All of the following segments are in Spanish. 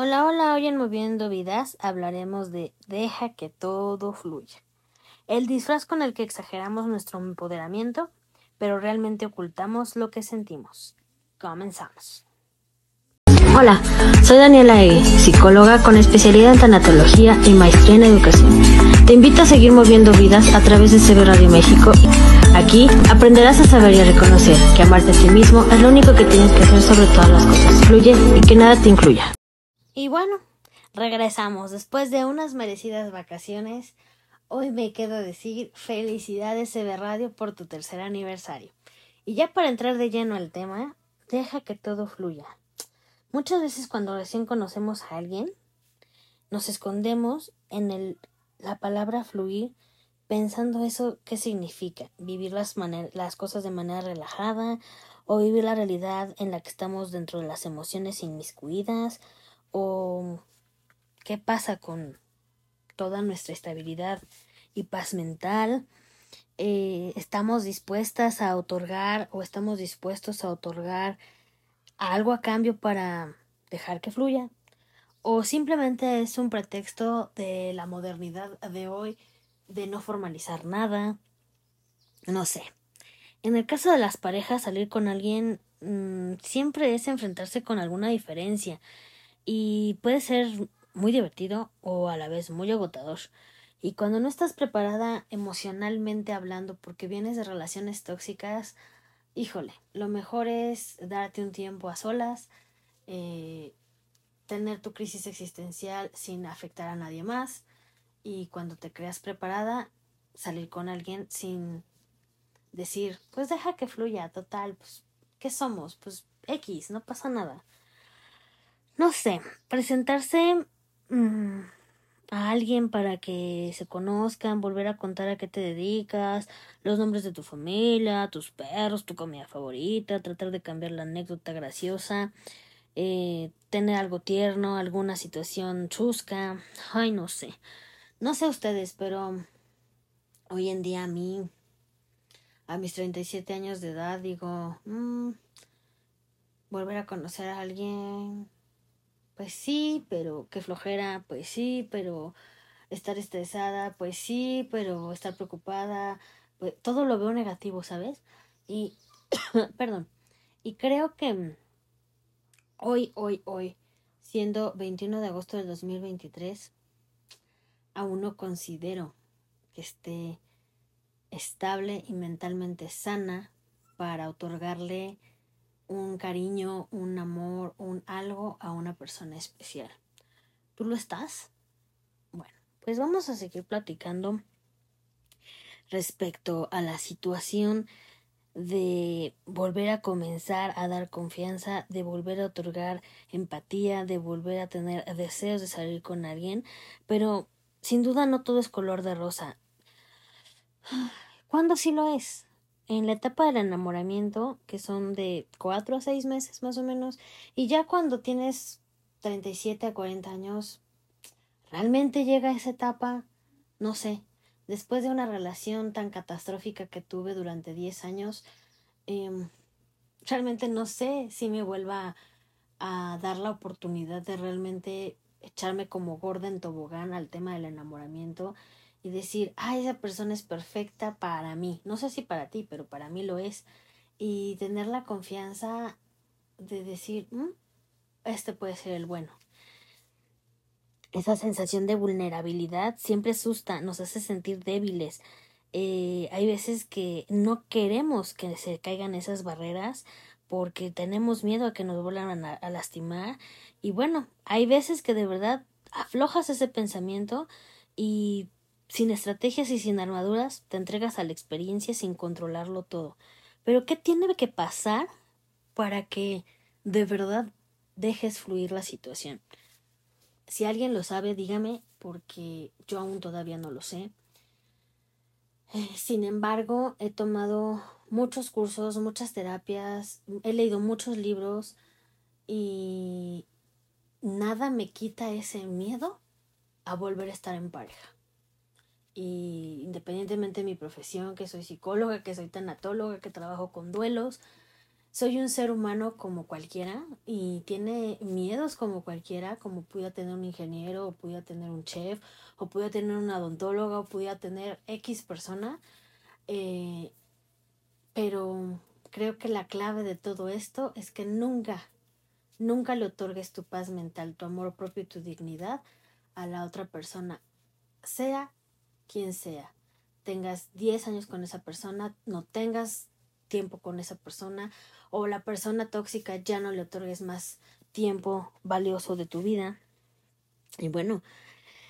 Hola, hola, hoy en Moviendo Vidas hablaremos de deja que todo fluya. El disfraz con el que exageramos nuestro empoderamiento, pero realmente ocultamos lo que sentimos. Comenzamos. Hola, soy Daniela Egue, psicóloga con especialidad en tanatología y maestría en educación. Te invito a seguir moviendo vidas a través de CB Radio México. Aquí aprenderás a saber y a reconocer que amarte a ti mismo es lo único que tienes que hacer sobre todas las cosas. Fluye y que nada te incluya. Y bueno, regresamos después de unas merecidas vacaciones. Hoy me quedo a decir felicidades CB Radio por tu tercer aniversario. Y ya para entrar de lleno al tema, deja que todo fluya. Muchas veces cuando recién conocemos a alguien, nos escondemos en el, la palabra fluir pensando eso qué significa, vivir las, las cosas de manera relajada o vivir la realidad en la que estamos dentro de las emociones inmiscuidas o qué pasa con toda nuestra estabilidad y paz mental. Eh, estamos dispuestas a otorgar o estamos dispuestos a otorgar algo a cambio para dejar que fluya o simplemente es un pretexto de la modernidad de hoy de no formalizar nada no sé. En el caso de las parejas salir con alguien mmm, siempre es enfrentarse con alguna diferencia y puede ser muy divertido o a la vez muy agotador. Y cuando no estás preparada emocionalmente hablando porque vienes de relaciones tóxicas, híjole, lo mejor es darte un tiempo a solas, eh, tener tu crisis existencial sin afectar a nadie más y cuando te creas preparada, salir con alguien sin decir, pues deja que fluya, total, pues, ¿qué somos? Pues X, no pasa nada no sé, presentarse mmm, a alguien para que se conozcan, volver a contar a qué te dedicas, los nombres de tu familia, tus perros, tu comida favorita, tratar de cambiar la anécdota graciosa, eh, tener algo tierno, alguna situación chusca, ay, no sé. No sé ustedes, pero hoy en día a mí, a mis 37 años de edad, digo, mmm, volver a conocer a alguien pues sí, pero qué flojera, pues sí, pero estar estresada, pues sí, pero estar preocupada, pues todo lo veo negativo, ¿sabes? Y, perdón, y creo que hoy, hoy, hoy, siendo 21 de agosto del 2023, aún no considero que esté estable y mentalmente sana para otorgarle un cariño, un amor, un algo a una persona especial. ¿Tú lo estás? Bueno, pues vamos a seguir platicando respecto a la situación de volver a comenzar a dar confianza, de volver a otorgar empatía, de volver a tener deseos de salir con alguien, pero sin duda no todo es color de rosa. ¿Cuándo sí lo es? En la etapa del enamoramiento, que son de cuatro a seis meses más o menos, y ya cuando tienes 37 a 40 años, ¿realmente llega esa etapa? No sé. Después de una relación tan catastrófica que tuve durante 10 años, eh, realmente no sé si me vuelva a dar la oportunidad de realmente echarme como gorda en tobogán al tema del enamoramiento y decir, ah, esa persona es perfecta para mí. No sé si para ti, pero para mí lo es. Y tener la confianza de decir, mm, este puede ser el bueno. Esa sensación de vulnerabilidad siempre asusta, nos hace sentir débiles. Eh, hay veces que no queremos que se caigan esas barreras porque tenemos miedo a que nos vuelvan a, a lastimar. Y bueno, hay veces que de verdad aflojas ese pensamiento y sin estrategias y sin armaduras, te entregas a la experiencia sin controlarlo todo. Pero ¿qué tiene que pasar para que de verdad dejes fluir la situación? Si alguien lo sabe, dígame, porque yo aún todavía no lo sé. Eh, sin embargo, he tomado muchos cursos, muchas terapias, he leído muchos libros y nada me quita ese miedo a volver a estar en pareja y independientemente de mi profesión, que soy psicóloga, que soy tanatóloga, que trabajo con duelos, soy un ser humano como cualquiera y tiene miedos como cualquiera, como pudiera tener un ingeniero, o pudiera tener un chef, o pudiera tener una odontóloga, o pudiera tener X persona. Eh, pero creo que la clave de todo esto es que nunca, nunca le otorgues tu paz mental, tu amor propio y tu dignidad a la otra persona, sea quien sea. Tengas 10 años con esa persona, no tengas tiempo con esa persona o la persona tóxica ya no le otorgues más tiempo valioso de tu vida. Y bueno,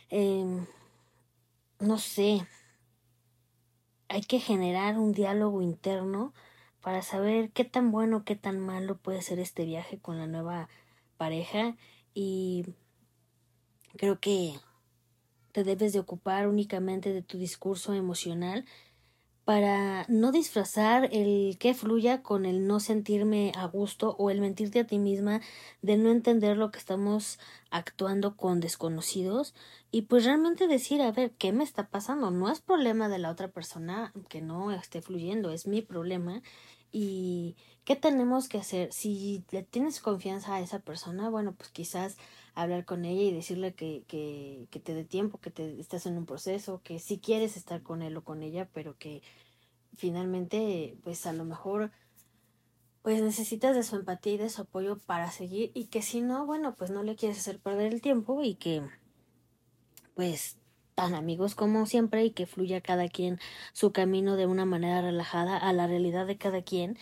em, no sé, hay que generar un diálogo interno para saber qué tan bueno, qué tan malo puede ser este viaje con la nueva pareja y creo que te debes de ocupar únicamente de tu discurso emocional para no disfrazar el que fluya con el no sentirme a gusto o el mentirte a ti misma de no entender lo que estamos actuando con desconocidos y pues realmente decir a ver qué me está pasando no es problema de la otra persona que no esté fluyendo es mi problema y qué tenemos que hacer si le tienes confianza a esa persona bueno pues quizás hablar con ella y decirle que, que, que te dé tiempo, que te estás en un proceso, que si quieres estar con él o con ella, pero que finalmente, pues a lo mejor, pues necesitas de su empatía y de su apoyo para seguir y que si no, bueno, pues no le quieres hacer perder el tiempo y que, pues, tan amigos como siempre y que fluya cada quien su camino de una manera relajada a la realidad de cada quien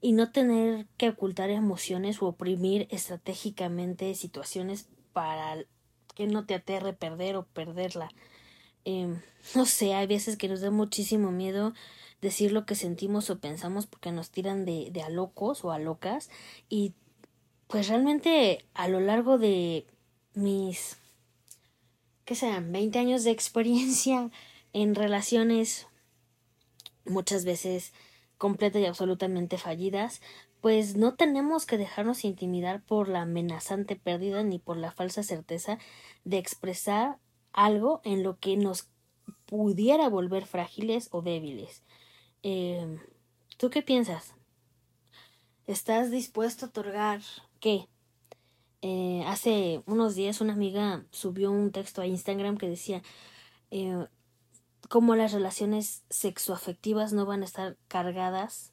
y no tener que ocultar emociones o oprimir estratégicamente situaciones para que no te aterre perder o perderla. Em, no sé, hay veces que nos da muchísimo miedo decir lo que sentimos o pensamos porque nos tiran de, de a locos o a locas y pues realmente a lo largo de mis, ¿qué sean? 20 años de experiencia en relaciones muchas veces completas y absolutamente fallidas, pues no tenemos que dejarnos intimidar por la amenazante pérdida ni por la falsa certeza de expresar algo en lo que nos pudiera volver frágiles o débiles. Eh, ¿Tú qué piensas? ¿Estás dispuesto a otorgar qué? Eh, hace unos días una amiga subió un texto a Instagram que decía eh, cómo las relaciones sexoafectivas no van a estar cargadas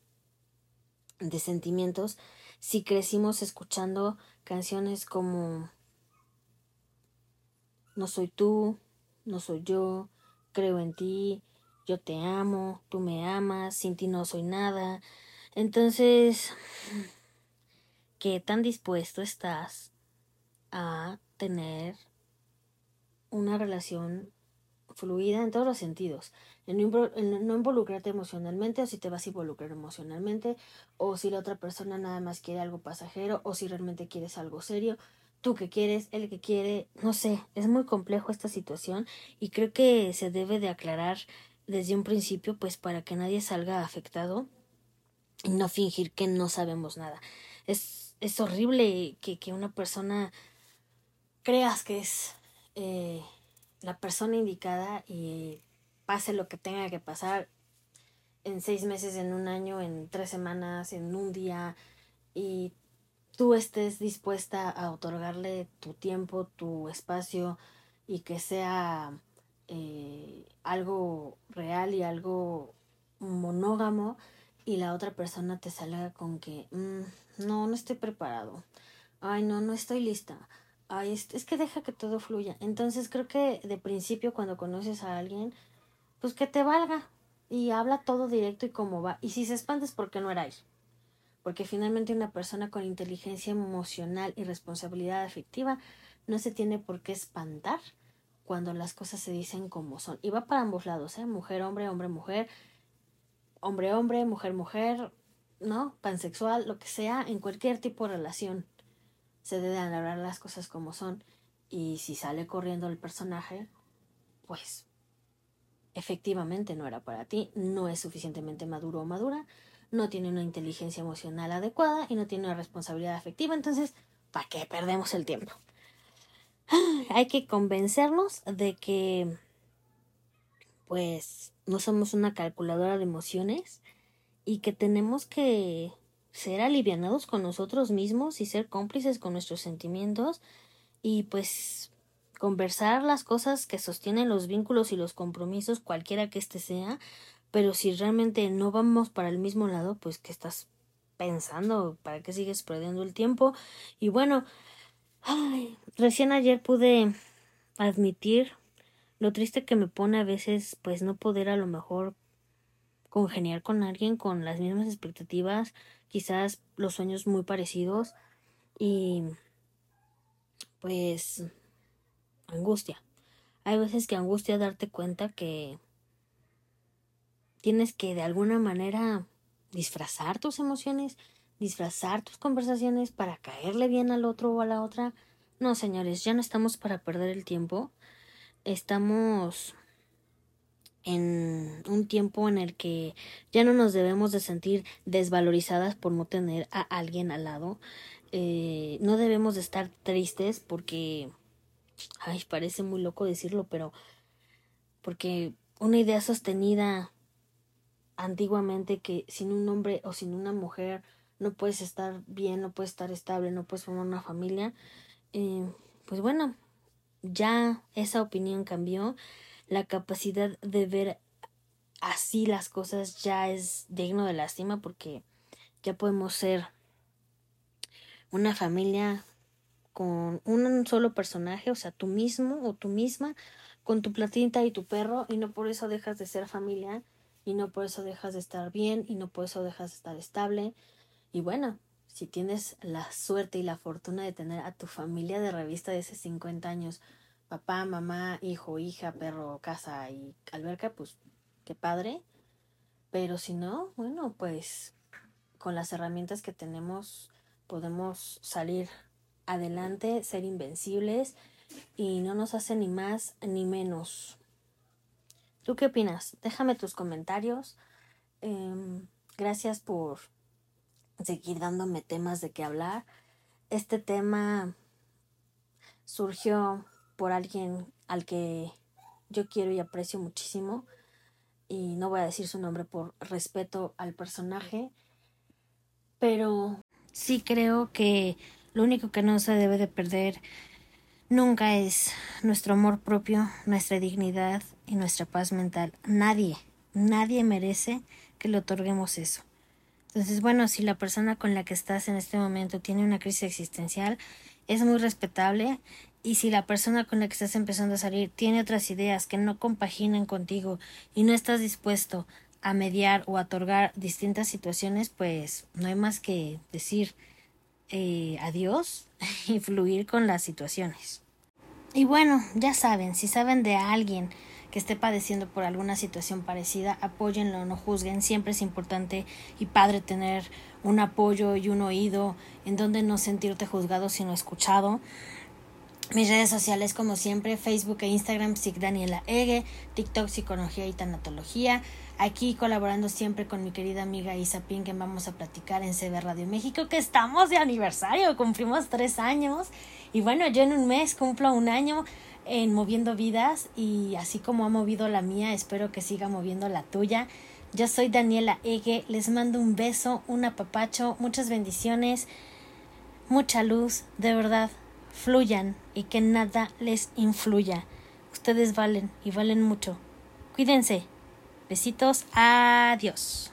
de sentimientos si crecimos escuchando canciones como No soy tú, no soy yo, creo en ti, yo te amo, tú me amas, sin ti no soy nada. Entonces, ¿qué tan dispuesto estás a tener una relación fluida en todos los sentidos, en no, involucrarte emocionalmente o si te vas a involucrar emocionalmente o si la otra persona nada más quiere algo pasajero o si realmente quieres algo serio, tú que quieres, él que quiere, no sé, es muy complejo esta situación y creo que se debe de aclarar desde un principio pues para que nadie salga afectado y no fingir que no sabemos nada. Es, es horrible que, que una persona creas que es eh, la persona indicada y pase lo que tenga que pasar en seis meses, en un año, en tres semanas, en un día, y tú estés dispuesta a otorgarle tu tiempo, tu espacio, y que sea eh, algo real y algo monógamo, y la otra persona te salga con que mm, no, no estoy preparado, ay, no, no estoy lista ay, es, que deja que todo fluya. Entonces creo que de principio cuando conoces a alguien, pues que te valga y habla todo directo y cómo va. Y si se espanta es porque no era él. Porque finalmente una persona con inteligencia emocional y responsabilidad afectiva no se tiene por qué espantar cuando las cosas se dicen como son. Y va para ambos lados, ¿eh? Mujer, hombre, hombre, mujer, hombre, hombre, mujer, mujer, ¿no? Pansexual, lo que sea, en cualquier tipo de relación se deben hablar las cosas como son y si sale corriendo el personaje, pues efectivamente no era para ti, no es suficientemente maduro o madura, no tiene una inteligencia emocional adecuada y no tiene una responsabilidad afectiva, entonces, ¿para qué perdemos el tiempo? Hay que convencernos de que pues no somos una calculadora de emociones y que tenemos que ser alivianados con nosotros mismos y ser cómplices con nuestros sentimientos y pues conversar las cosas que sostienen los vínculos y los compromisos, cualquiera que éste sea, pero si realmente no vamos para el mismo lado, pues que estás pensando, para qué sigues perdiendo el tiempo. Y bueno, recién ayer pude admitir lo triste que me pone a veces pues no poder a lo mejor congeniar con alguien con las mismas expectativas, quizás los sueños muy parecidos y pues angustia. Hay veces que angustia darte cuenta que tienes que de alguna manera disfrazar tus emociones, disfrazar tus conversaciones para caerle bien al otro o a la otra. No, señores, ya no estamos para perder el tiempo. Estamos en un tiempo en el que ya no nos debemos de sentir desvalorizadas por no tener a alguien al lado. Eh, no debemos de estar tristes porque, ay, parece muy loco decirlo, pero porque una idea sostenida antiguamente que sin un hombre o sin una mujer no puedes estar bien, no puedes estar estable, no puedes formar una familia, eh, pues bueno, ya esa opinión cambió la capacidad de ver así las cosas ya es digno de lástima porque ya podemos ser una familia con un solo personaje, o sea, tú mismo o tú misma, con tu platita y tu perro, y no por eso dejas de ser familia, y no por eso dejas de estar bien, y no por eso dejas de estar estable. Y bueno, si tienes la suerte y la fortuna de tener a tu familia de revista de hace 50 años, papá, mamá, hijo, hija, perro, casa y alberca, pues qué padre. Pero si no, bueno, pues con las herramientas que tenemos podemos salir adelante, ser invencibles y no nos hace ni más ni menos. ¿Tú qué opinas? Déjame tus comentarios. Em, gracias por seguir dándome temas de qué hablar. Este tema surgió por alguien al que yo quiero y aprecio muchísimo y no voy a decir su nombre por respeto al personaje, pero sí creo que lo único que no se debe de perder nunca es nuestro amor propio, nuestra dignidad y nuestra paz mental. Nadie, nadie merece que le otorguemos eso. Entonces, bueno, si la persona con la que estás en este momento tiene una crisis existencial, es muy respetable y si la persona con la que estás empezando a salir tiene otras ideas que no compaginan contigo y no estás dispuesto a mediar o a otorgar distintas situaciones, pues no hay más que decir eh, adiós y fluir con las situaciones. Y bueno, ya saben, si saben de alguien que esté padeciendo por alguna situación parecida, apóyenlo, no juzguen. Siempre es importante y padre tener un apoyo y un oído en donde no sentirte juzgado sino escuchado. Mis redes sociales, como siempre, Facebook e Instagram, Psic Daniela Ege, TikTok, Psicología y Tanatología. Aquí colaborando siempre con mi querida amiga Isa Pin, que vamos a platicar en CB Radio México, que estamos de aniversario, cumplimos tres años. Y bueno, yo en un mes cumplo un año en Moviendo Vidas y así como ha movido la mía, espero que siga moviendo la tuya. Yo soy Daniela Ege, les mando un beso, un apapacho, muchas bendiciones, mucha luz, de verdad fluyan y que nada les influya. Ustedes valen y valen mucho. Cuídense. Besitos. Adiós.